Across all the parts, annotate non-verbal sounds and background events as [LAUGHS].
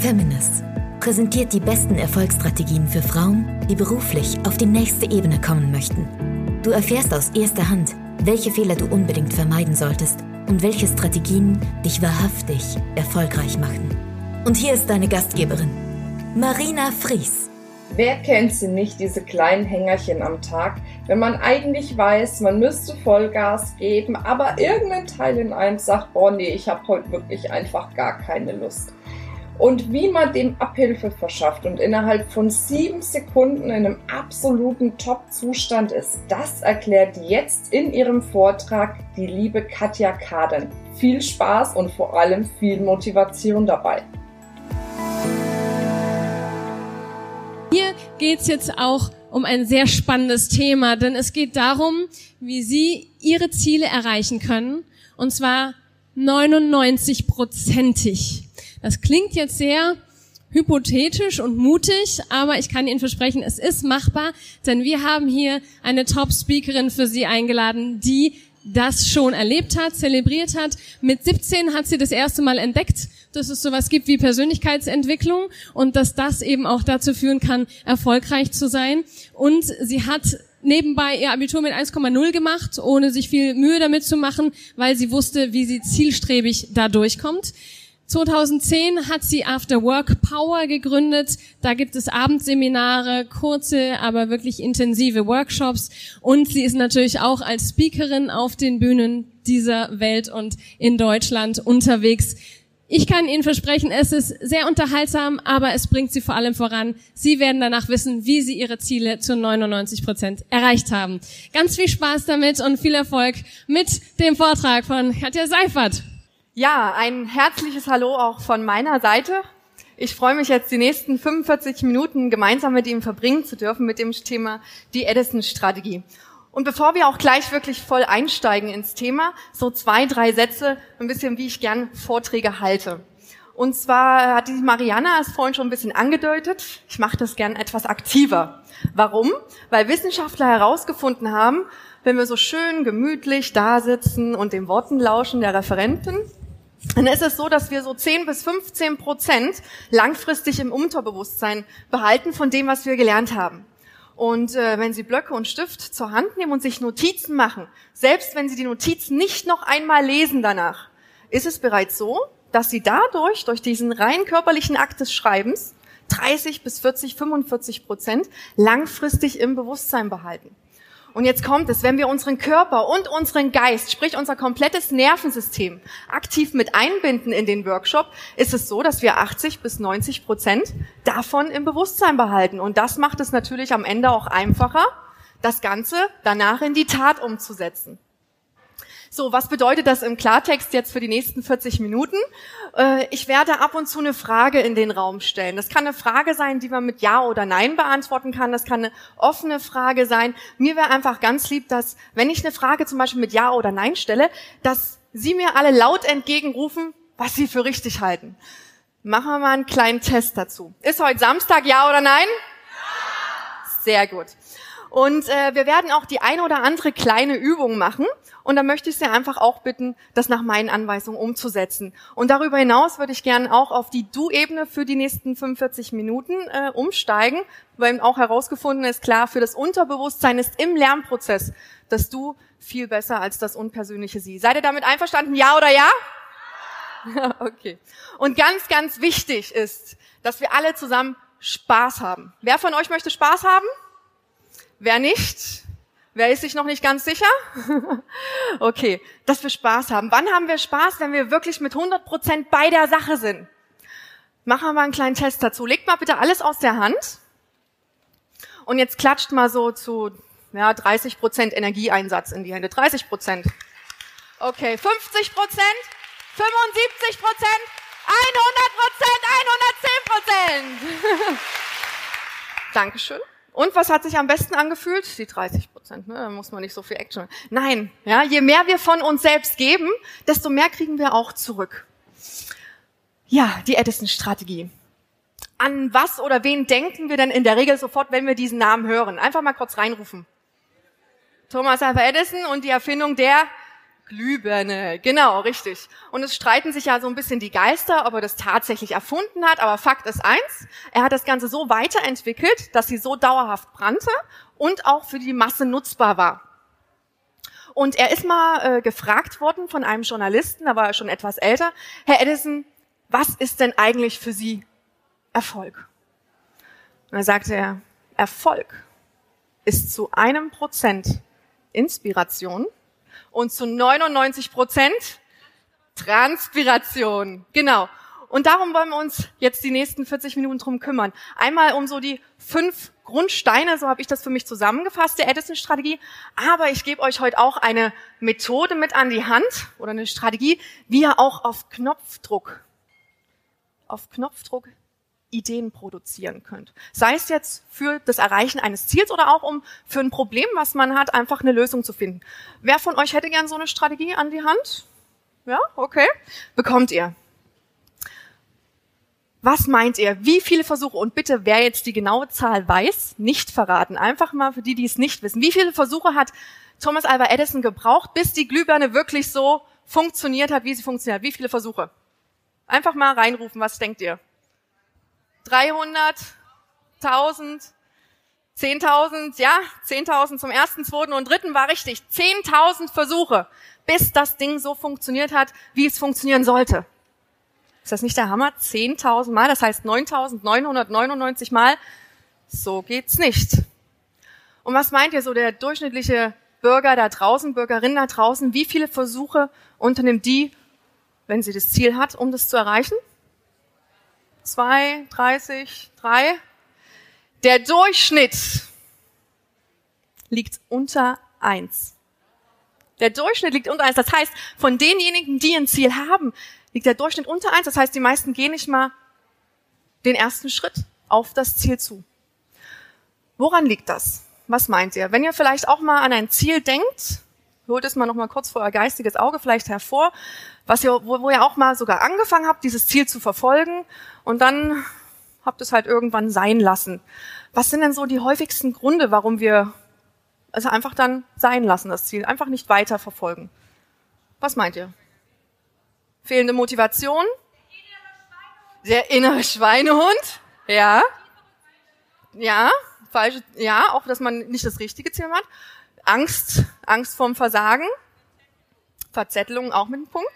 Feminist präsentiert die besten Erfolgsstrategien für Frauen, die beruflich auf die nächste Ebene kommen möchten. Du erfährst aus erster Hand, welche Fehler du unbedingt vermeiden solltest und welche Strategien dich wahrhaftig erfolgreich machen. Und hier ist deine Gastgeberin, Marina Fries. Wer kennt sie nicht, diese kleinen Hängerchen am Tag, wenn man eigentlich weiß, man müsste Vollgas geben, aber irgendein Teil in einem sagt, boah nee, ich habe heute wirklich einfach gar keine Lust. Und wie man dem Abhilfe verschafft und innerhalb von sieben Sekunden in einem absoluten Top-Zustand ist, das erklärt jetzt in ihrem Vortrag die liebe Katja Kaden. Viel Spaß und vor allem viel Motivation dabei. Hier geht's jetzt auch um ein sehr spannendes Thema, denn es geht darum, wie Sie Ihre Ziele erreichen können, und zwar 99-prozentig. Das klingt jetzt sehr hypothetisch und mutig, aber ich kann Ihnen versprechen, es ist machbar, denn wir haben hier eine Top-Speakerin für Sie eingeladen, die das schon erlebt hat, zelebriert hat. Mit 17 hat sie das erste Mal entdeckt, dass es sowas gibt wie Persönlichkeitsentwicklung und dass das eben auch dazu führen kann, erfolgreich zu sein. Und sie hat nebenbei ihr Abitur mit 1,0 gemacht, ohne sich viel Mühe damit zu machen, weil sie wusste, wie sie zielstrebig da durchkommt. 2010 hat sie After Work Power gegründet. Da gibt es Abendseminare, kurze, aber wirklich intensive Workshops. Und sie ist natürlich auch als Speakerin auf den Bühnen dieser Welt und in Deutschland unterwegs. Ich kann Ihnen versprechen, es ist sehr unterhaltsam, aber es bringt Sie vor allem voran. Sie werden danach wissen, wie Sie Ihre Ziele zu 99 Prozent erreicht haben. Ganz viel Spaß damit und viel Erfolg mit dem Vortrag von Katja Seifert. Ja, ein herzliches Hallo auch von meiner Seite. Ich freue mich jetzt die nächsten 45 Minuten gemeinsam mit ihm verbringen zu dürfen mit dem Thema die Edison-Strategie. Und bevor wir auch gleich wirklich voll einsteigen ins Thema, so zwei, drei Sätze, ein bisschen wie ich gern Vorträge halte. Und zwar hat die Mariana es vorhin schon ein bisschen angedeutet. Ich mache das gern etwas aktiver. Warum? Weil Wissenschaftler herausgefunden haben, wenn wir so schön gemütlich da sitzen und den Worten lauschen der Referenten, dann ist es so, dass wir so 10 bis 15 Prozent langfristig im Unterbewusstsein behalten von dem, was wir gelernt haben. Und äh, wenn Sie Blöcke und Stift zur Hand nehmen und sich Notizen machen, selbst wenn Sie die Notizen nicht noch einmal lesen danach, ist es bereits so, dass Sie dadurch, durch diesen rein körperlichen Akt des Schreibens, 30 bis 40, 45 Prozent langfristig im Bewusstsein behalten. Und jetzt kommt es, wenn wir unseren Körper und unseren Geist, sprich unser komplettes Nervensystem, aktiv mit einbinden in den Workshop, ist es so, dass wir 80 bis 90 Prozent davon im Bewusstsein behalten. Und das macht es natürlich am Ende auch einfacher, das Ganze danach in die Tat umzusetzen. So, was bedeutet das im Klartext jetzt für die nächsten 40 Minuten? Äh, ich werde ab und zu eine Frage in den Raum stellen. Das kann eine Frage sein, die man mit Ja oder Nein beantworten kann. Das kann eine offene Frage sein. Mir wäre einfach ganz lieb, dass, wenn ich eine Frage zum Beispiel mit Ja oder Nein stelle, dass Sie mir alle laut entgegenrufen, was Sie für richtig halten. Machen wir mal einen kleinen Test dazu. Ist heute Samstag, ja oder nein? Ja. Sehr gut. Und äh, wir werden auch die eine oder andere kleine Übung machen. Und da möchte ich Sie einfach auch bitten, das nach meinen Anweisungen umzusetzen. Und darüber hinaus würde ich gerne auch auf die Du-Ebene für die nächsten 45 Minuten äh, umsteigen, weil auch herausgefunden ist, klar, für das Unterbewusstsein ist im Lernprozess das Du viel besser als das unpersönliche Sie. Seid ihr damit einverstanden? Ja oder ja? [LAUGHS] okay. Und ganz, ganz wichtig ist, dass wir alle zusammen Spaß haben. Wer von euch möchte Spaß haben? Wer nicht? Wer ist sich noch nicht ganz sicher? [LAUGHS] okay, dass wir Spaß haben. Wann haben wir Spaß, wenn wir wirklich mit 100 Prozent bei der Sache sind? Machen wir mal einen kleinen Test dazu. Legt mal bitte alles aus der Hand. Und jetzt klatscht mal so zu ja, 30 Prozent Energieeinsatz in die Hände. 30 Prozent. Okay, 50 Prozent, 75 Prozent, 100 Prozent, 110 Prozent. [LAUGHS] Dankeschön. Und was hat sich am besten angefühlt? Die 30 Prozent. Ne? Da muss man nicht so viel Action. Nein, ja, je mehr wir von uns selbst geben, desto mehr kriegen wir auch zurück. Ja, die Edison-Strategie. An was oder wen denken wir denn in der Regel sofort, wenn wir diesen Namen hören? Einfach mal kurz reinrufen. Thomas Alva Edison und die Erfindung der Glühbirne, genau, richtig. Und es streiten sich ja so ein bisschen die Geister, ob er das tatsächlich erfunden hat, aber Fakt ist eins, er hat das Ganze so weiterentwickelt, dass sie so dauerhaft brannte und auch für die Masse nutzbar war. Und er ist mal äh, gefragt worden von einem Journalisten, da war er schon etwas älter, Herr Edison, was ist denn eigentlich für Sie Erfolg? Und da sagte er, Erfolg ist zu einem Prozent Inspiration und zu 99 Prozent Transpiration. Genau. Und darum wollen wir uns jetzt die nächsten 40 Minuten drum kümmern. Einmal um so die fünf Grundsteine, so habe ich das für mich zusammengefasst, der Edison-Strategie. Aber ich gebe euch heute auch eine Methode mit an die Hand oder eine Strategie, wie ihr auch auf Knopfdruck, auf Knopfdruck Ideen produzieren könnt. Sei es jetzt für das Erreichen eines Ziels oder auch um für ein Problem, was man hat, einfach eine Lösung zu finden. Wer von euch hätte gern so eine Strategie an die Hand? Ja, okay. Bekommt ihr. Was meint ihr? Wie viele Versuche? Und bitte, wer jetzt die genaue Zahl weiß, nicht verraten. Einfach mal für die, die es nicht wissen. Wie viele Versuche hat Thomas Alva Edison gebraucht, bis die Glühbirne wirklich so funktioniert hat, wie sie funktioniert? Wie viele Versuche? Einfach mal reinrufen. Was denkt ihr? 300, 1000, 10.000, ja, 10.000 zum ersten, zweiten und dritten war richtig. 10.000 Versuche, bis das Ding so funktioniert hat, wie es funktionieren sollte. Ist das nicht der Hammer? 10.000 Mal, das heißt 9.999 Mal. So geht's nicht. Und was meint ihr so der durchschnittliche Bürger da draußen, Bürgerin da draußen, wie viele Versuche unternimmt die, wenn sie das Ziel hat, um das zu erreichen? Zwei, 30, drei. Der Durchschnitt liegt unter eins. Der Durchschnitt liegt unter eins. Das heißt, von denjenigen, die ein Ziel haben, liegt der Durchschnitt unter eins. Das heißt, die meisten gehen nicht mal den ersten Schritt auf das Ziel zu. Woran liegt das? Was meint ihr? Wenn ihr vielleicht auch mal an ein Ziel denkt, holt es mal noch mal kurz vor euer geistiges Auge vielleicht hervor, was ihr, wo, wo ihr auch mal sogar angefangen habt, dieses Ziel zu verfolgen und dann habt es halt irgendwann sein lassen. Was sind denn so die häufigsten Gründe, warum wir es einfach dann sein lassen, das Ziel, einfach nicht weiter verfolgen? Was meint ihr? Fehlende Motivation? Der innere Schweinehund? Ja. Ja, falsch, ja, auch, dass man nicht das richtige Ziel hat. Angst, Angst vorm Versagen. Verzettelung auch mit einem Punkt.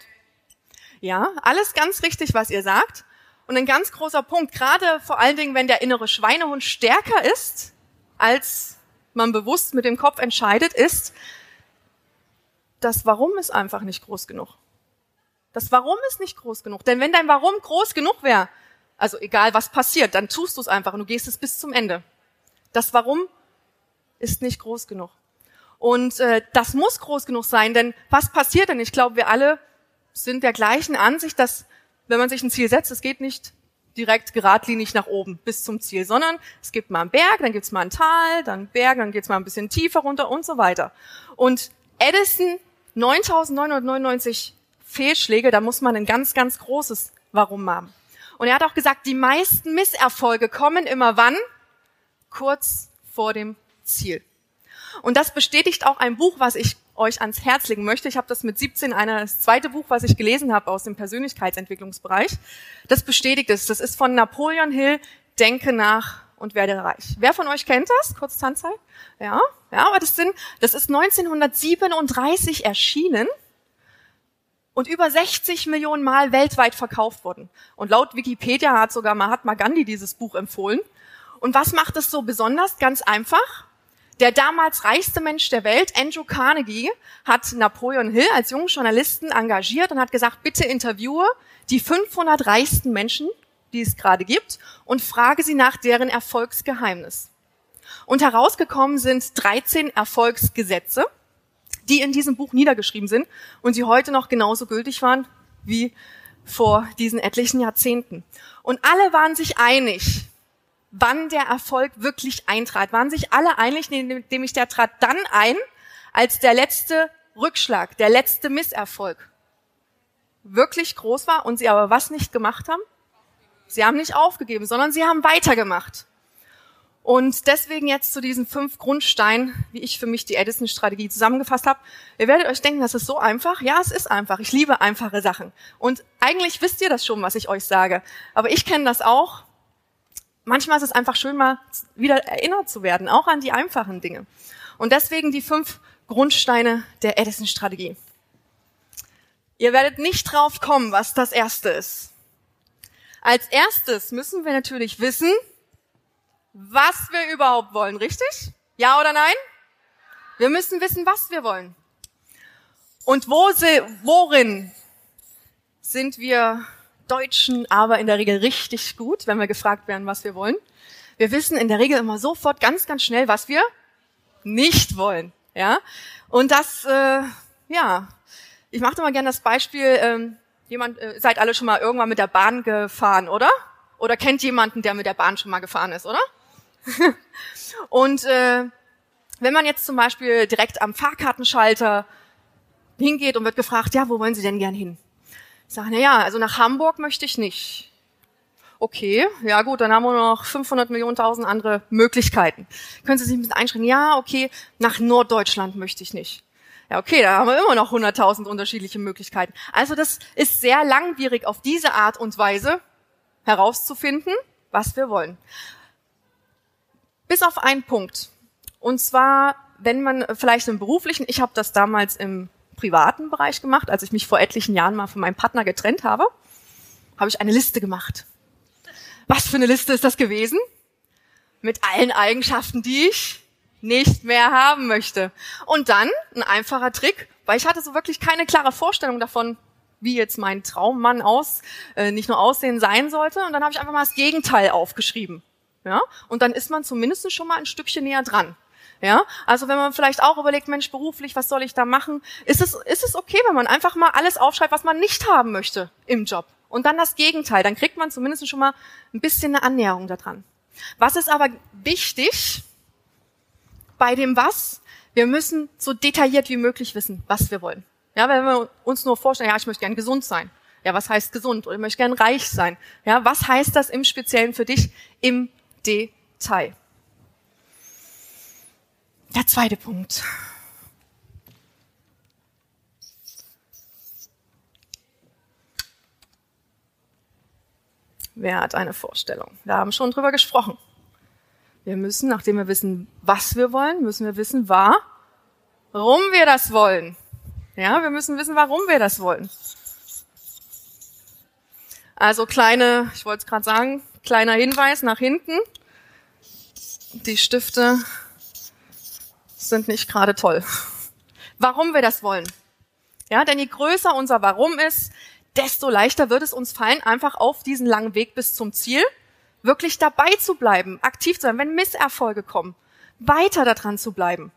Ja, alles ganz richtig, was ihr sagt. Und ein ganz großer Punkt, gerade vor allen Dingen, wenn der innere Schweinehund stärker ist, als man bewusst mit dem Kopf entscheidet, ist, das Warum ist einfach nicht groß genug. Das Warum ist nicht groß genug. Denn wenn dein Warum groß genug wäre, also egal was passiert, dann tust du es einfach und du gehst es bis zum Ende. Das Warum ist nicht groß genug. Und äh, das muss groß genug sein, denn was passiert denn? Ich glaube, wir alle sind der gleichen Ansicht, dass wenn man sich ein Ziel setzt, es geht nicht direkt geradlinig nach oben bis zum Ziel, sondern es gibt mal einen Berg, dann gibt's mal ein Tal, dann einen Berg, dann geht's mal ein bisschen tiefer runter und so weiter. Und Edison 9999 Fehlschläge, da muss man ein ganz, ganz großes Warum haben. Und er hat auch gesagt, die meisten Misserfolge kommen immer wann? Kurz vor dem Ziel. Und das bestätigt auch ein Buch, was ich euch ans Herz legen möchte. Ich habe das mit 17 einer, das zweite Buch, was ich gelesen habe aus dem Persönlichkeitsentwicklungsbereich. Das bestätigt es. Das ist von Napoleon Hill, Denke nach und werde reich. Wer von euch kennt das? Kurz Tanzzeit? Ja, ja, aber das sind, das ist 1937 erschienen und über 60 Millionen Mal weltweit verkauft worden. Und laut Wikipedia hat sogar Mahatma Gandhi dieses Buch empfohlen. Und was macht es so besonders? Ganz einfach. Der damals reichste Mensch der Welt, Andrew Carnegie, hat Napoleon Hill als jungen Journalisten engagiert und hat gesagt, bitte interviewe die 500 reichsten Menschen, die es gerade gibt, und frage sie nach deren Erfolgsgeheimnis. Und herausgekommen sind 13 Erfolgsgesetze, die in diesem Buch niedergeschrieben sind und die heute noch genauso gültig waren wie vor diesen etlichen Jahrzehnten. Und alle waren sich einig, wann der Erfolg wirklich eintrat. Waren sich alle einig, nämlich der trat dann ein, als der letzte Rückschlag, der letzte Misserfolg wirklich groß war und sie aber was nicht gemacht haben? Sie haben nicht aufgegeben, sondern sie haben weitergemacht. Und deswegen jetzt zu diesen fünf Grundsteinen, wie ich für mich die Edison-Strategie zusammengefasst habe. Ihr werdet euch denken, das ist so einfach. Ja, es ist einfach. Ich liebe einfache Sachen. Und eigentlich wisst ihr das schon, was ich euch sage. Aber ich kenne das auch. Manchmal ist es einfach schön, mal wieder erinnert zu werden, auch an die einfachen Dinge. Und deswegen die fünf Grundsteine der Edison-Strategie. Ihr werdet nicht drauf kommen, was das erste ist. Als erstes müssen wir natürlich wissen, was wir überhaupt wollen, richtig? Ja oder nein? Wir müssen wissen, was wir wollen. Und wo worin sind wir Deutschen aber in der Regel richtig gut, wenn wir gefragt werden, was wir wollen. Wir wissen in der Regel immer sofort ganz, ganz schnell, was wir nicht wollen. Ja, und das, äh, ja, ich mache immer gerne das Beispiel. Ähm, jemand, äh, seid alle schon mal irgendwann mit der Bahn gefahren, oder? Oder kennt jemanden, der mit der Bahn schon mal gefahren ist, oder? [LAUGHS] und äh, wenn man jetzt zum Beispiel direkt am Fahrkartenschalter hingeht und wird gefragt, ja, wo wollen Sie denn gern hin? Sage, na ja, also nach Hamburg möchte ich nicht. Okay, ja gut, dann haben wir noch 500 Millionen tausend andere Möglichkeiten. Können Sie sich ein bisschen einschränken? Ja, okay, nach Norddeutschland möchte ich nicht. Ja, okay, da haben wir immer noch 100.000 unterschiedliche Möglichkeiten. Also das ist sehr langwierig auf diese Art und Weise herauszufinden, was wir wollen. Bis auf einen Punkt. Und zwar, wenn man vielleicht im beruflichen, ich habe das damals im privaten Bereich gemacht, als ich mich vor etlichen Jahren mal von meinem Partner getrennt habe, habe ich eine Liste gemacht. Was für eine Liste ist das gewesen? Mit allen Eigenschaften, die ich nicht mehr haben möchte. Und dann ein einfacher Trick, weil ich hatte so wirklich keine klare Vorstellung davon, wie jetzt mein Traummann aus, äh, nicht nur aussehen sein sollte. Und dann habe ich einfach mal das Gegenteil aufgeschrieben. Ja? Und dann ist man zumindest schon mal ein Stückchen näher dran. Ja, also wenn man vielleicht auch überlegt, Mensch, beruflich, was soll ich da machen? Ist es, ist es okay, wenn man einfach mal alles aufschreibt, was man nicht haben möchte im Job? Und dann das Gegenteil, dann kriegt man zumindest schon mal ein bisschen eine Annäherung daran. Was ist aber wichtig bei dem Was? Wir müssen so detailliert wie möglich wissen, was wir wollen. Ja, wenn wir uns nur vorstellen, ja, ich möchte gern gesund sein. Ja, was heißt gesund? Oder ich möchte gern reich sein. Ja, was heißt das im Speziellen für dich im Detail? Der zweite Punkt. Wer hat eine Vorstellung? Wir haben schon drüber gesprochen. Wir müssen, nachdem wir wissen, was wir wollen, müssen wir wissen, warum wir das wollen. Ja, wir müssen wissen, warum wir das wollen. Also kleine, ich wollte es gerade sagen, kleiner Hinweis nach hinten. Die Stifte sind nicht gerade toll. Warum wir das wollen. Ja, denn je größer unser Warum ist, desto leichter wird es uns fallen, einfach auf diesen langen Weg bis zum Ziel wirklich dabei zu bleiben, aktiv zu sein, wenn Misserfolge kommen, weiter daran zu bleiben.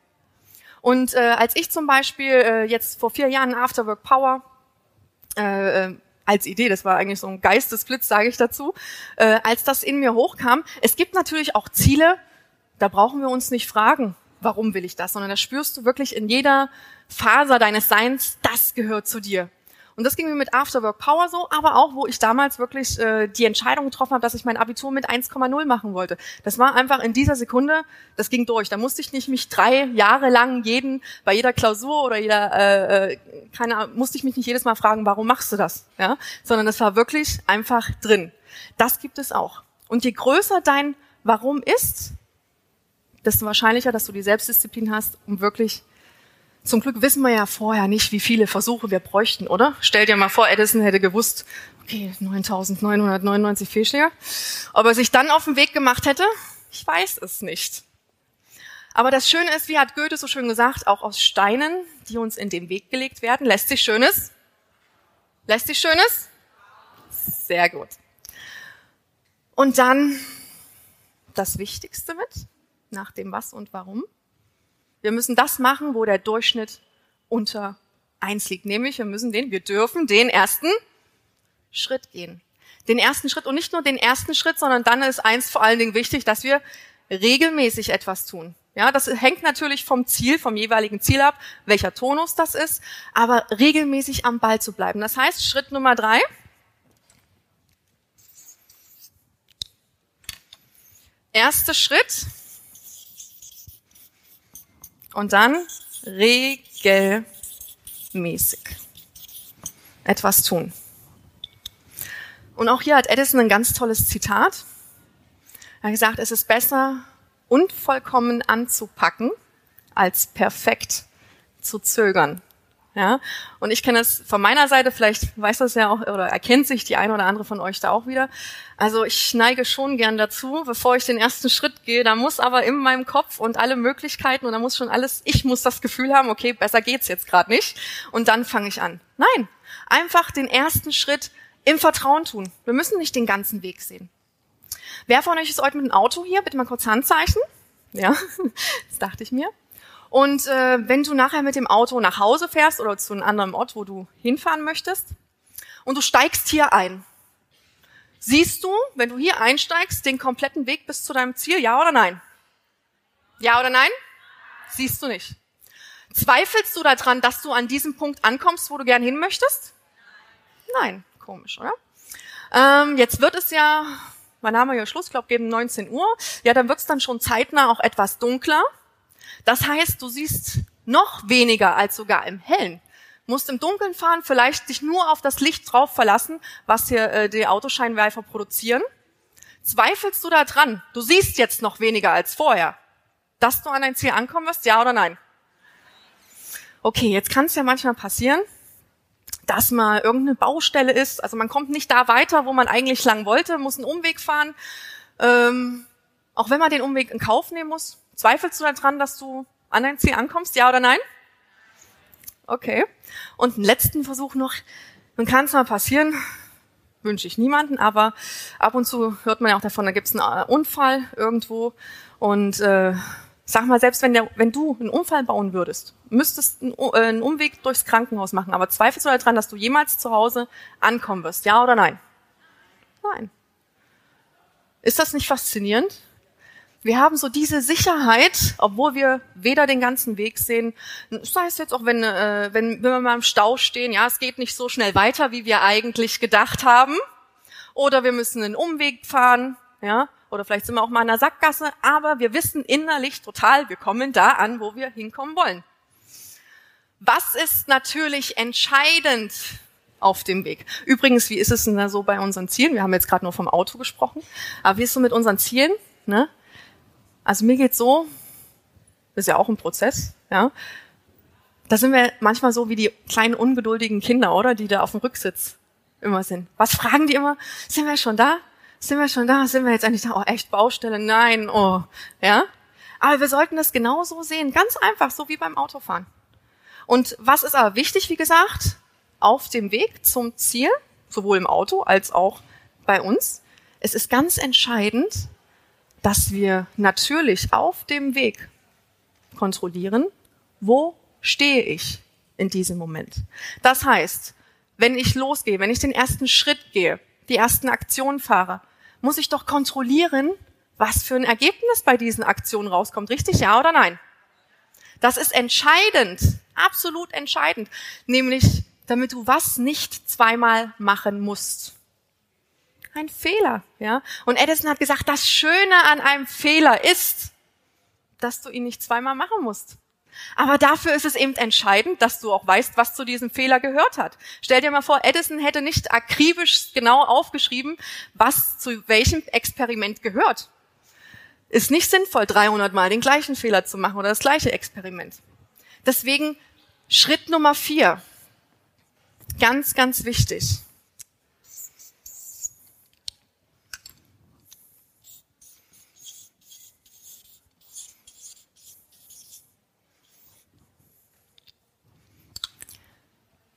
Und äh, als ich zum Beispiel äh, jetzt vor vier Jahren Afterwork Power äh, äh, als Idee, das war eigentlich so ein Geistesblitz, sage ich dazu, äh, als das in mir hochkam, es gibt natürlich auch Ziele, da brauchen wir uns nicht fragen, warum will ich das, sondern da spürst du wirklich in jeder Faser deines Seins, das gehört zu dir. Und das ging mir mit Afterwork Power so, aber auch, wo ich damals wirklich äh, die Entscheidung getroffen habe, dass ich mein Abitur mit 1,0 machen wollte. Das war einfach in dieser Sekunde, das ging durch. Da musste ich nicht mich drei Jahre lang jeden, bei jeder Klausur oder jeder, äh, äh keine Ahnung, musste ich mich nicht jedes Mal fragen, warum machst du das? Ja? Sondern das war wirklich einfach drin. Das gibt es auch. Und je größer dein Warum ist, desto wahrscheinlicher, dass du die Selbstdisziplin hast, um wirklich zum Glück wissen wir ja vorher nicht, wie viele Versuche wir bräuchten, oder? Stell dir mal vor, Edison hätte gewusst, okay, 9999 Fehlschläge. Ob er sich dann auf den Weg gemacht hätte, ich weiß es nicht. Aber das Schöne ist, wie hat Goethe so schön gesagt, auch aus Steinen, die uns in den Weg gelegt werden, lässt sich Schönes. Lässt sich Schönes? Sehr gut. Und dann das Wichtigste mit, nach dem Was und Warum. Wir müssen das machen, wo der Durchschnitt unter eins liegt. Nämlich, wir müssen den, wir dürfen den ersten Schritt gehen. Den ersten Schritt und nicht nur den ersten Schritt, sondern dann ist eins vor allen Dingen wichtig, dass wir regelmäßig etwas tun. Ja, das hängt natürlich vom Ziel, vom jeweiligen Ziel ab, welcher Tonus das ist, aber regelmäßig am Ball zu bleiben. Das heißt, Schritt Nummer drei, erster Schritt, Und dann regelmäßig etwas tun. Und auch hier hat Edison ein ganz tolles Zitat. Er hat gesagt, es ist besser, unvollkommen anzupacken, als perfekt zu zögern. Ja, und ich kenne es von meiner Seite, vielleicht weiß das ja auch oder erkennt sich die eine oder andere von euch da auch wieder. Also ich neige schon gern dazu, bevor ich den ersten Schritt gehe, da muss aber in meinem Kopf und alle Möglichkeiten und da muss schon alles, ich muss das Gefühl haben, okay, besser geht's jetzt gerade nicht und dann fange ich an. Nein, einfach den ersten Schritt im Vertrauen tun. Wir müssen nicht den ganzen Weg sehen. Wer von euch ist heute mit dem Auto hier? Bitte mal kurz Handzeichen. Ja, [LAUGHS] das dachte ich mir. Und äh, wenn du nachher mit dem Auto nach Hause fährst oder zu einem anderen Ort, wo du hinfahren möchtest, und du steigst hier ein, siehst du, wenn du hier einsteigst, den kompletten Weg bis zu deinem Ziel, ja oder nein? Ja oder nein? Siehst du nicht. Zweifelst du daran, dass du an diesem Punkt ankommst, wo du gern hin möchtest? Nein, komisch, oder? Ähm, jetzt wird es ja, wann haben wir hier Schluss? Ich glaube, gegen 19 Uhr. Ja, dann wird es dann schon zeitnah auch etwas dunkler. Das heißt, du siehst noch weniger als sogar im Hellen. Musst im Dunkeln fahren, vielleicht dich nur auf das Licht drauf verlassen, was hier äh, die Autoscheinwerfer produzieren. Zweifelst du da dran? Du siehst jetzt noch weniger als vorher. Dass du an dein Ziel ankommen wirst, ja oder nein? Okay, jetzt kann es ja manchmal passieren, dass mal irgendeine Baustelle ist. Also man kommt nicht da weiter, wo man eigentlich lang wollte, muss einen Umweg fahren. Ähm, auch wenn man den Umweg in Kauf nehmen muss, Zweifelst du daran, dass du an dein Ziel ankommst? Ja oder nein? Okay. Und einen letzten Versuch noch. Dann kann es mal passieren, wünsche ich niemanden, aber ab und zu hört man ja auch davon, da gibt es einen äh, Unfall irgendwo. Und äh, sag mal, selbst wenn, der, wenn du einen Unfall bauen würdest, müsstest einen, äh, einen Umweg durchs Krankenhaus machen, aber zweifelst du daran, dass du jemals zu Hause ankommen wirst? Ja oder nein? Nein. Ist das nicht faszinierend? Wir haben so diese Sicherheit, obwohl wir weder den ganzen Weg sehen, sei es jetzt auch, wenn, äh, wenn, wenn wir mal im Stau stehen, ja, es geht nicht so schnell weiter, wie wir eigentlich gedacht haben, oder wir müssen einen Umweg fahren, ja, oder vielleicht sind wir auch mal in einer Sackgasse, aber wir wissen innerlich total, wir kommen da an, wo wir hinkommen wollen. Was ist natürlich entscheidend auf dem Weg? Übrigens, wie ist es denn da so bei unseren Zielen? Wir haben jetzt gerade nur vom Auto gesprochen, aber wie ist es so mit unseren Zielen? Ne? Also mir geht's so, das ist ja auch ein Prozess, ja. Da sind wir manchmal so wie die kleinen ungeduldigen Kinder, oder? Die da auf dem Rücksitz immer sind. Was fragen die immer? Sind wir schon da? Sind wir schon da? Sind wir jetzt endlich da? Oh, echt Baustelle? Nein, oh, ja. Aber wir sollten das genauso sehen. Ganz einfach, so wie beim Autofahren. Und was ist aber wichtig, wie gesagt, auf dem Weg zum Ziel, sowohl im Auto als auch bei uns, es ist ganz entscheidend, dass wir natürlich auf dem Weg kontrollieren, wo stehe ich in diesem Moment. Das heißt, wenn ich losgehe, wenn ich den ersten Schritt gehe, die ersten Aktionen fahre, muss ich doch kontrollieren, was für ein Ergebnis bei diesen Aktionen rauskommt. Richtig, ja oder nein? Das ist entscheidend, absolut entscheidend, nämlich damit du was nicht zweimal machen musst ein Fehler, ja. Und Edison hat gesagt, das Schöne an einem Fehler ist, dass du ihn nicht zweimal machen musst. Aber dafür ist es eben entscheidend, dass du auch weißt, was zu diesem Fehler gehört hat. Stell dir mal vor, Edison hätte nicht akribisch genau aufgeschrieben, was zu welchem Experiment gehört. Ist nicht sinnvoll, 300 Mal den gleichen Fehler zu machen oder das gleiche Experiment. Deswegen Schritt Nummer vier. Ganz, ganz wichtig.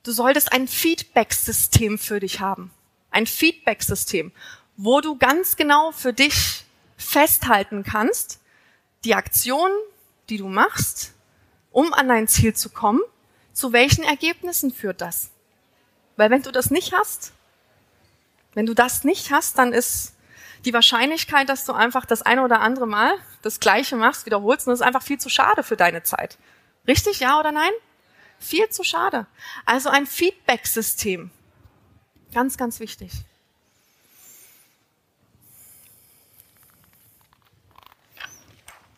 Du solltest ein Feedback-System für dich haben. Ein Feedback-System, wo du ganz genau für dich festhalten kannst, die Aktionen, die du machst, um an dein Ziel zu kommen, zu welchen Ergebnissen führt das? Weil wenn du das nicht hast, wenn du das nicht hast, dann ist die Wahrscheinlichkeit, dass du einfach das eine oder andere Mal das Gleiche machst, wiederholst, und das ist einfach viel zu schade für deine Zeit. Richtig, ja oder nein? Viel zu schade. Also ein Feedback-System. Ganz, ganz wichtig.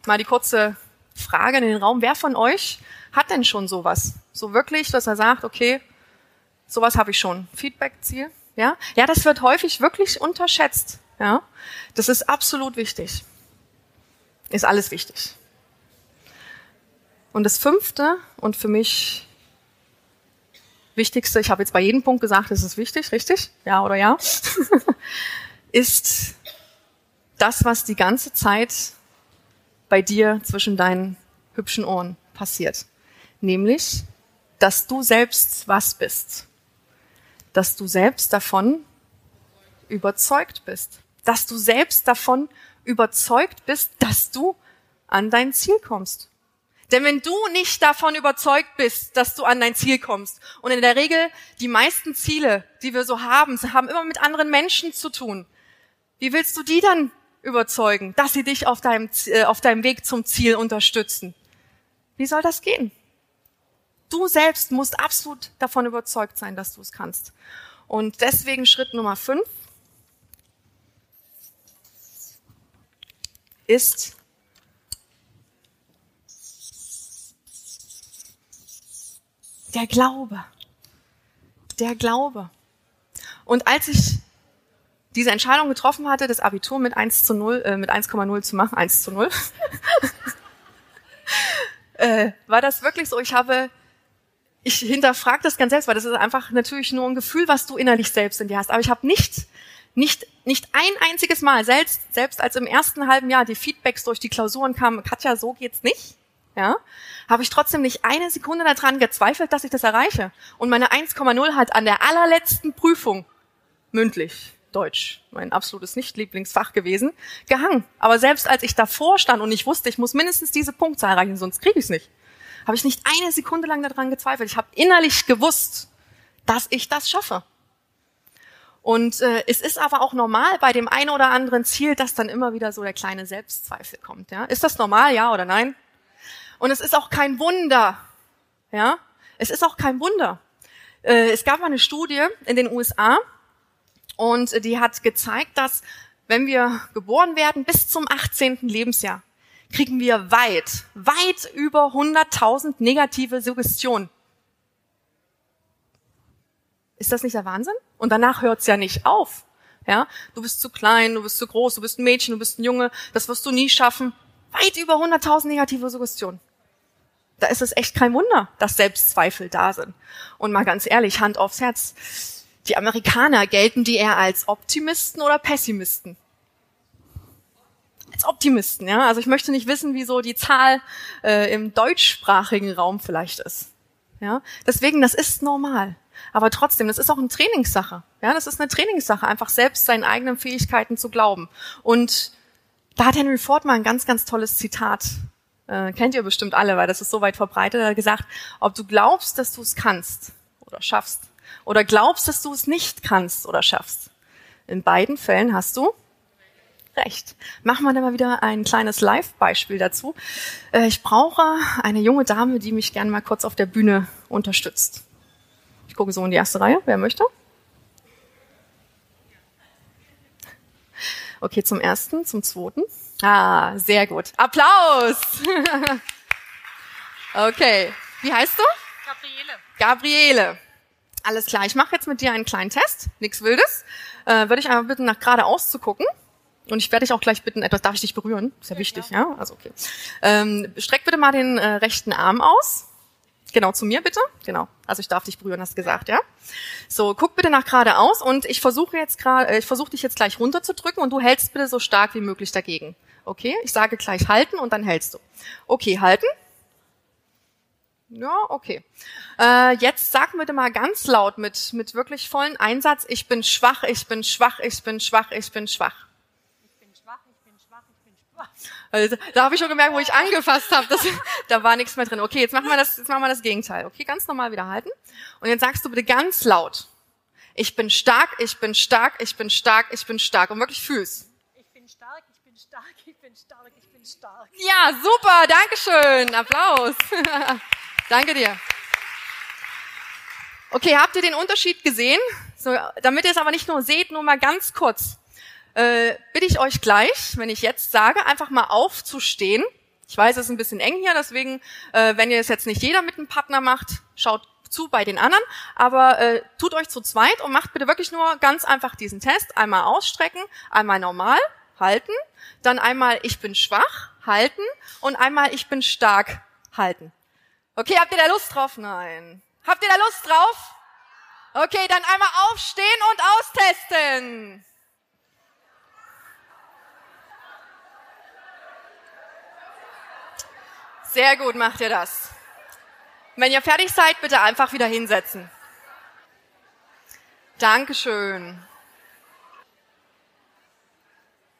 Mal die kurze Frage in den Raum, wer von euch hat denn schon sowas? So wirklich, dass er sagt, okay, sowas habe ich schon. Feedback-Ziel? Ja? Ja, das wird häufig wirklich unterschätzt. Ja? Das ist absolut wichtig. Ist alles wichtig. Und das fünfte und für mich wichtigste, ich habe jetzt bei jedem Punkt gesagt, es ist wichtig, richtig? Ja oder ja? [LAUGHS] ist das, was die ganze Zeit bei dir zwischen deinen hübschen Ohren passiert. Nämlich, dass du selbst was bist. Dass du selbst davon überzeugt bist. Dass du selbst davon überzeugt bist, dass du an dein Ziel kommst. Denn wenn du nicht davon überzeugt bist, dass du an dein Ziel kommst, und in der Regel die meisten Ziele, die wir so haben, haben immer mit anderen Menschen zu tun, wie willst du die dann überzeugen, dass sie dich auf deinem, äh, auf deinem Weg zum Ziel unterstützen? Wie soll das gehen? Du selbst musst absolut davon überzeugt sein, dass du es kannst. Und deswegen Schritt Nummer fünf ist der Glaube. Der Glaube. Und als ich diese Entscheidung getroffen hatte, das Abitur mit 1 zu 0, äh, mit 1,0 zu machen, 1 zu 0, [LAUGHS] äh, war das wirklich so, ich habe, ich hinterfrage das ganz selbst, weil das ist einfach natürlich nur ein Gefühl, was du innerlich selbst in dir hast. Aber ich habe nicht, nicht, nicht ein einziges Mal, selbst, selbst als im ersten halben Jahr die Feedbacks durch die Klausuren kamen, Katja, so geht's nicht, ja, habe ich trotzdem nicht eine Sekunde daran gezweifelt, dass ich das erreiche. Und meine 1,0 hat an der allerletzten Prüfung mündlich Deutsch, mein absolutes Nicht-Lieblingsfach gewesen, gehangen. Aber selbst als ich davor stand und ich wusste, ich muss mindestens diese Punktzahl erreichen, sonst kriege ich es nicht, habe ich nicht eine Sekunde lang daran gezweifelt. Ich habe innerlich gewusst, dass ich das schaffe. Und äh, es ist aber auch normal bei dem einen oder anderen Ziel, dass dann immer wieder so der kleine Selbstzweifel kommt. Ja? Ist das normal, ja oder nein? Und es ist auch kein Wunder. Ja, es ist auch kein Wunder. Äh, es gab mal eine Studie in den USA, und die hat gezeigt, dass wenn wir geboren werden bis zum 18. Lebensjahr, kriegen wir weit, weit über 100.000 negative Suggestionen. Ist das nicht der Wahnsinn? Und danach hört's ja nicht auf. Ja, du bist zu klein, du bist zu groß, du bist ein Mädchen, du bist ein Junge, das wirst du nie schaffen. Weit über 100.000 negative Suggestionen. Da ist es echt kein Wunder, dass Selbstzweifel da sind. Und mal ganz ehrlich, Hand aufs Herz die Amerikaner gelten die eher als Optimisten oder Pessimisten? Als Optimisten, ja. Also ich möchte nicht wissen, wie so die Zahl äh, im deutschsprachigen Raum vielleicht ist. Ja, deswegen, das ist normal. Aber trotzdem, das ist auch eine Trainingssache. Ja, das ist eine Trainingssache, einfach selbst seinen eigenen Fähigkeiten zu glauben. Und da hat Henry Ford mal ein ganz, ganz tolles Zitat. Äh, kennt ihr bestimmt alle, weil das ist so weit verbreitet. Er hat gesagt, ob du glaubst, dass du es kannst oder schaffst, oder glaubst, dass du es nicht kannst oder schaffst. In beiden Fällen hast du recht. Machen wir dann mal wieder ein kleines Live-Beispiel dazu. Äh, ich brauche eine junge Dame, die mich gerne mal kurz auf der Bühne unterstützt. Ich gucke so in die erste Reihe. Wer möchte? Okay, zum ersten, zum zweiten. Ah, sehr gut. Applaus! [LAUGHS] okay. Wie heißt du? Gabriele. Gabriele. Alles klar, ich mache jetzt mit dir einen kleinen Test, nichts Wildes. Äh, Würde ich einmal bitten, nach geradeaus zu gucken. Und ich werde dich auch gleich bitten, etwas, darf ich dich berühren? Ist ja, ja wichtig, klar. ja? Also okay. Ähm, streck bitte mal den äh, rechten Arm aus. Genau, zu mir bitte. Genau. Also ich darf dich berühren, hast gesagt, ja? So, guck bitte nach geradeaus und ich versuche jetzt gerade, äh, ich versuche dich jetzt gleich runterzudrücken und du hältst bitte so stark wie möglich dagegen. Okay? Ich sage gleich halten und dann hältst du. Okay, halten. Ja, okay. Äh, jetzt sag bitte mal ganz laut mit, mit wirklich vollen Einsatz, ich bin schwach, ich bin schwach, ich bin schwach, ich bin schwach. Ich bin schwach, ich bin schwach, ich bin schwach. Also, da habe ich schon gemerkt, wo ich angefasst habe, [LAUGHS] da war nichts mehr drin. Okay, jetzt machen wir das, jetzt machen wir das Gegenteil. Okay, ganz normal wieder halten. Und jetzt sagst du bitte ganz laut, ich bin stark, ich bin stark, ich bin stark, ich bin stark. Und wirklich fühlst. Ich bin stark, ich bin stark, ich bin stark, ich bin stark. Ja, super, Dankeschön, Applaus. [LAUGHS] Danke dir. Okay, habt ihr den Unterschied gesehen? So, damit ihr es aber nicht nur seht, nur mal ganz kurz. Äh, bitte ich euch gleich, wenn ich jetzt sage, einfach mal aufzustehen. Ich weiß, es ist ein bisschen eng hier, deswegen, äh, wenn ihr es jetzt nicht jeder mit einem Partner macht, schaut zu bei den anderen, aber äh, tut euch zu zweit und macht bitte wirklich nur ganz einfach diesen Test. Einmal ausstrecken, einmal normal, halten, dann einmal ich bin schwach, halten und einmal ich bin stark, halten. Okay, habt ihr da Lust drauf? Nein. Habt ihr da Lust drauf? Okay, dann einmal aufstehen und austesten. Sehr gut macht ihr das. Wenn ihr fertig seid, bitte einfach wieder hinsetzen. Dankeschön.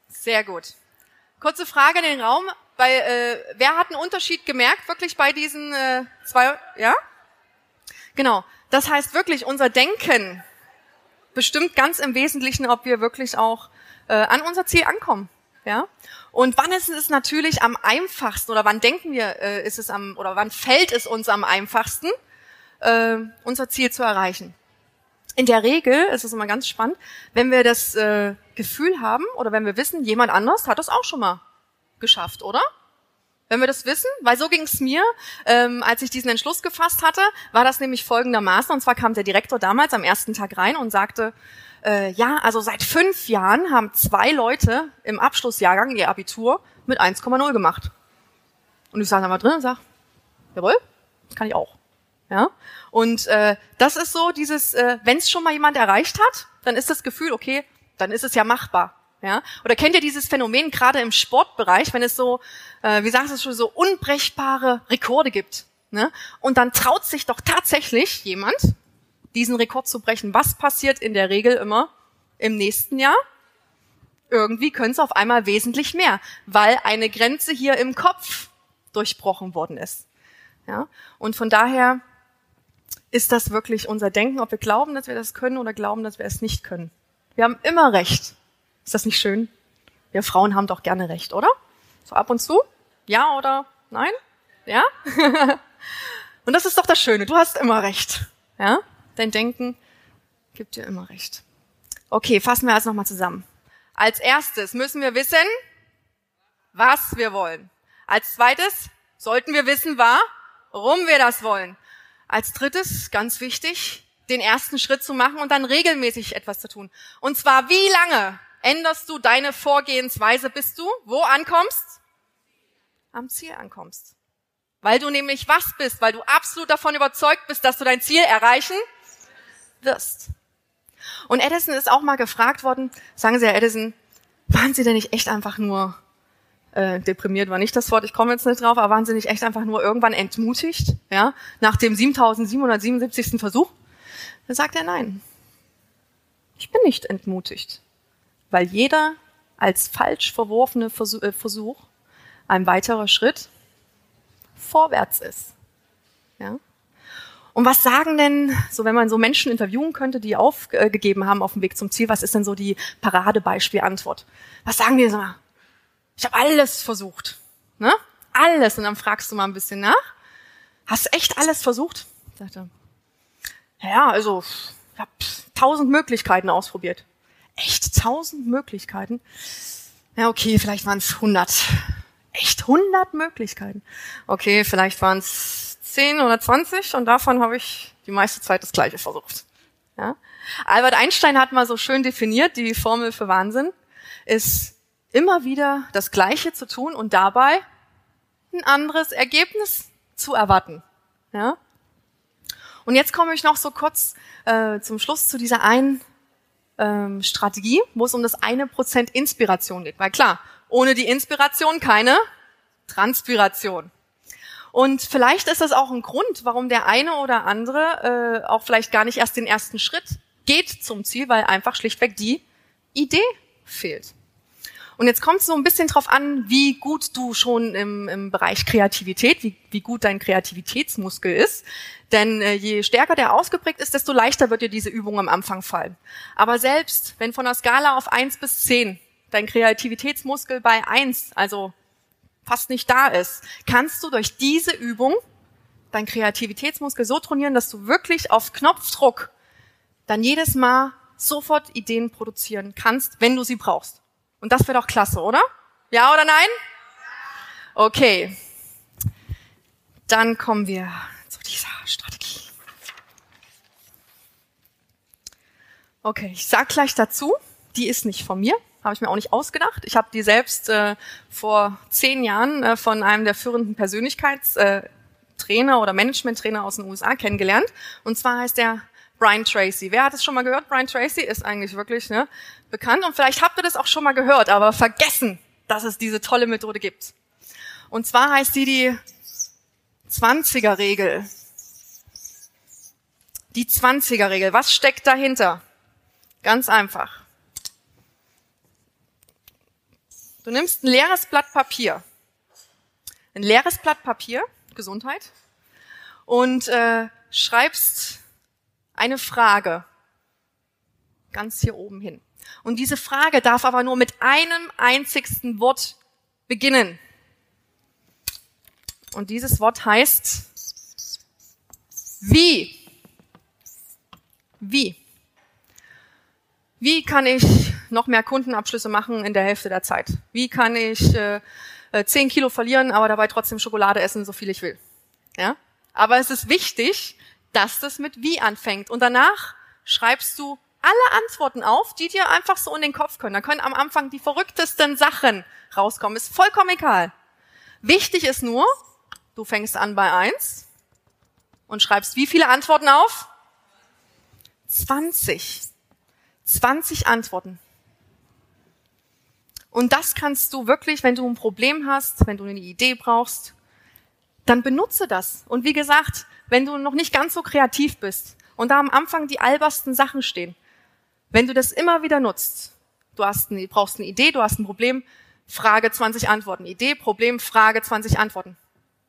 Sehr gut. Kurze Frage in den Raum. Bei, äh, wer hat einen Unterschied gemerkt, wirklich bei diesen äh, zwei? Ja? Genau. Das heißt wirklich, unser Denken bestimmt ganz im Wesentlichen, ob wir wirklich auch äh, an unser Ziel ankommen. Ja? Und wann ist es natürlich am einfachsten oder wann denken wir, äh, ist es am oder wann fällt es uns am einfachsten, äh, unser Ziel zu erreichen? In der Regel ist es immer ganz spannend, wenn wir das äh, Gefühl haben oder wenn wir wissen, jemand anders hat das auch schon mal geschafft, oder? Wenn wir das wissen, weil so ging es mir, ähm, als ich diesen Entschluss gefasst hatte, war das nämlich folgendermaßen. Und zwar kam der Direktor damals am ersten Tag rein und sagte, äh, ja, also seit fünf Jahren haben zwei Leute im Abschlussjahrgang ihr Abitur mit 1,0 gemacht. Und ich saß da mal drin und sag, jawohl, das kann ich auch. Ja? Und äh, das ist so dieses, äh, wenn es schon mal jemand erreicht hat, dann ist das Gefühl, okay, dann ist es ja machbar. Ja? Oder kennt ihr dieses Phänomen gerade im Sportbereich, wenn es so, äh, wie sagst du schon, so unbrechbare Rekorde gibt? Ne? Und dann traut sich doch tatsächlich jemand, diesen Rekord zu brechen. Was passiert in der Regel immer im nächsten Jahr? Irgendwie können es auf einmal wesentlich mehr, weil eine Grenze hier im Kopf durchbrochen worden ist. Ja? Und von daher ist das wirklich unser Denken, ob wir glauben, dass wir das können oder glauben, dass wir es nicht können. Wir haben immer Recht. Ist das nicht schön? Wir Frauen haben doch gerne Recht, oder? So ab und zu? Ja oder nein? Ja? [LAUGHS] und das ist doch das Schöne. Du hast immer Recht. Ja? Dein Denken gibt dir immer Recht. Okay, fassen wir also nochmal zusammen. Als erstes müssen wir wissen, was wir wollen. Als zweites sollten wir wissen, warum wir das wollen. Als drittes, ganz wichtig, den ersten Schritt zu machen und dann regelmäßig etwas zu tun. Und zwar wie lange änderst du deine Vorgehensweise, bis du wo ankommst? Am Ziel ankommst. Weil du nämlich was bist, weil du absolut davon überzeugt bist, dass du dein Ziel erreichen wirst. Und Edison ist auch mal gefragt worden, sagen Sie, Herr Edison, waren Sie denn nicht echt einfach nur äh, deprimiert war nicht das Wort, ich komme jetzt nicht drauf, aber waren Sie nicht echt einfach nur irgendwann entmutigt, ja, nach dem 7777. Versuch? Dann sagt er nein. Ich bin nicht entmutigt, weil jeder als falsch verworfene Versuch, äh, Versuch ein weiterer Schritt vorwärts ist. Ja? Und was sagen denn, so wenn man so Menschen interviewen könnte, die aufgegeben haben auf dem Weg zum Ziel, was ist denn so die Paradebeispielantwort? Was sagen die so? Ich habe alles versucht. Ne? Alles. Und dann fragst du mal ein bisschen nach. Hast du echt alles versucht? Sagte, ja, also ich habe tausend Möglichkeiten ausprobiert. Echt tausend Möglichkeiten? Ja, okay, vielleicht waren es hundert. Echt hundert Möglichkeiten? Okay, vielleicht waren es 10 oder 20 und davon habe ich die meiste Zeit das Gleiche versucht. Ja? Albert Einstein hat mal so schön definiert, die Formel für Wahnsinn ist immer wieder das Gleiche zu tun und dabei ein anderes Ergebnis zu erwarten. Ja? Und jetzt komme ich noch so kurz äh, zum Schluss zu dieser einen ähm, Strategie, wo es um das eine Prozent Inspiration geht. Weil klar, ohne die Inspiration keine Transpiration. Und vielleicht ist das auch ein Grund, warum der eine oder andere äh, auch vielleicht gar nicht erst den ersten Schritt geht zum Ziel, weil einfach schlichtweg die Idee fehlt. Und jetzt kommt es so ein bisschen drauf an, wie gut du schon im, im Bereich Kreativität, wie, wie gut dein Kreativitätsmuskel ist. Denn äh, je stärker der ausgeprägt ist, desto leichter wird dir diese Übung am Anfang fallen. Aber selbst wenn von der Skala auf eins bis zehn dein Kreativitätsmuskel bei eins, also fast nicht da ist, kannst du durch diese Übung dein Kreativitätsmuskel so trainieren, dass du wirklich auf Knopfdruck dann jedes Mal sofort Ideen produzieren kannst, wenn du sie brauchst. Und das wäre doch klasse, oder? Ja oder nein? Okay. dann kommen wir zu dieser Strategie. Okay, ich sag gleich dazu, die ist nicht von mir, habe ich mir auch nicht ausgedacht. Ich habe die selbst äh, vor zehn Jahren äh, von einem der führenden Persönlichkeitstrainer äh, oder Management-Trainer aus den USA kennengelernt. Und zwar heißt der Brian Tracy. Wer hat es schon mal gehört? Brian Tracy ist eigentlich wirklich ne, bekannt und vielleicht habt ihr das auch schon mal gehört, aber vergessen, dass es diese tolle Methode gibt. Und zwar heißt die die 20er-Regel. Die 20er-Regel. Was steckt dahinter? Ganz einfach. Du nimmst ein leeres Blatt Papier. Ein leeres Blatt Papier, Gesundheit, und äh, schreibst eine Frage ganz hier oben hin. Und diese Frage darf aber nur mit einem einzigsten Wort beginnen. Und dieses Wort heißt wie. Wie. Wie kann ich noch mehr Kundenabschlüsse machen in der Hälfte der Zeit? Wie kann ich äh, 10 äh, Kilo verlieren, aber dabei trotzdem Schokolade essen, so viel ich will? Ja? Aber es ist wichtig, dass das mit wie anfängt. Und danach schreibst du alle Antworten auf, die dir einfach so in den Kopf können. Da können am Anfang die verrücktesten Sachen rauskommen. Ist vollkommen egal. Wichtig ist nur, du fängst an bei eins und schreibst wie viele Antworten auf? 20. 20 Antworten. Und das kannst du wirklich, wenn du ein Problem hast, wenn du eine Idee brauchst, dann benutze das. Und wie gesagt, wenn du noch nicht ganz so kreativ bist und da am Anfang die albersten Sachen stehen, wenn du das immer wieder nutzt, du hast eine, brauchst eine Idee, du hast ein Problem, Frage 20 Antworten. Idee, Problem, Frage 20 Antworten.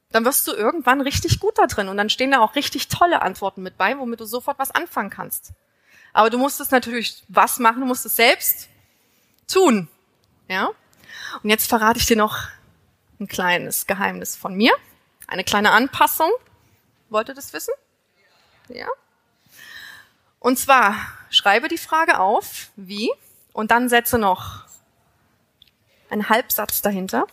Dann wirst du irgendwann richtig gut da drin und dann stehen da auch richtig tolle Antworten mit bei, womit du sofort was anfangen kannst. Aber du musst es natürlich was machen, du musst es selbst tun. Ja? Und jetzt verrate ich dir noch ein kleines Geheimnis von mir, eine kleine Anpassung Wollt ihr das wissen? Ja? Und zwar schreibe die Frage auf, wie, und dann setze noch einen Halbsatz dahinter.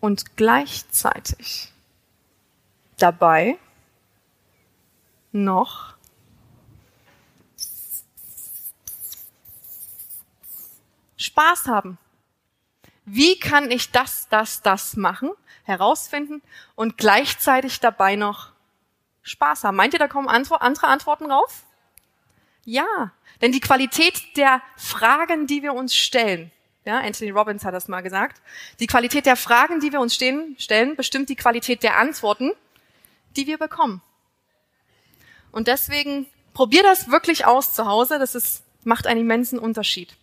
Und gleichzeitig dabei noch Spaß haben. Wie kann ich das, das, das machen? herausfinden und gleichzeitig dabei noch Spaß haben. Meint ihr, da kommen andere Antworten rauf? Ja, denn die Qualität der Fragen, die wir uns stellen, ja, Anthony Robbins hat das mal gesagt, die Qualität der Fragen, die wir uns stehen, stellen, bestimmt die Qualität der Antworten, die wir bekommen. Und deswegen probier das wirklich aus zu Hause, das ist, macht einen immensen Unterschied.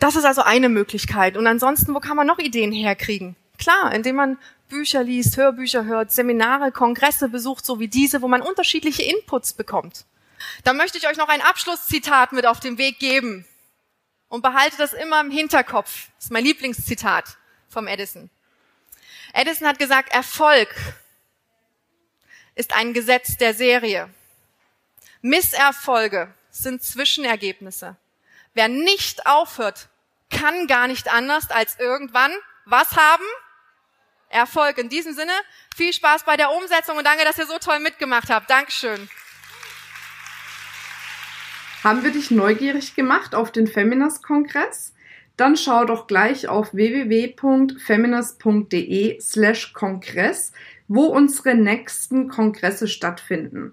Das ist also eine Möglichkeit. Und ansonsten, wo kann man noch Ideen herkriegen? Klar, indem man Bücher liest, Hörbücher hört, Seminare, Kongresse besucht, so wie diese, wo man unterschiedliche Inputs bekommt. Da möchte ich euch noch ein Abschlusszitat mit auf den Weg geben. Und behalte das immer im Hinterkopf. Das ist mein Lieblingszitat vom Edison. Edison hat gesagt, Erfolg ist ein Gesetz der Serie. Misserfolge sind Zwischenergebnisse. Wer nicht aufhört, kann gar nicht anders als irgendwann was haben? Erfolg. In diesem Sinne, viel Spaß bei der Umsetzung und danke, dass ihr so toll mitgemacht habt. Dankeschön. Haben wir dich neugierig gemacht auf den Feminist-Kongress? Dann schau doch gleich auf www.feminist.de slash Kongress, wo unsere nächsten Kongresse stattfinden.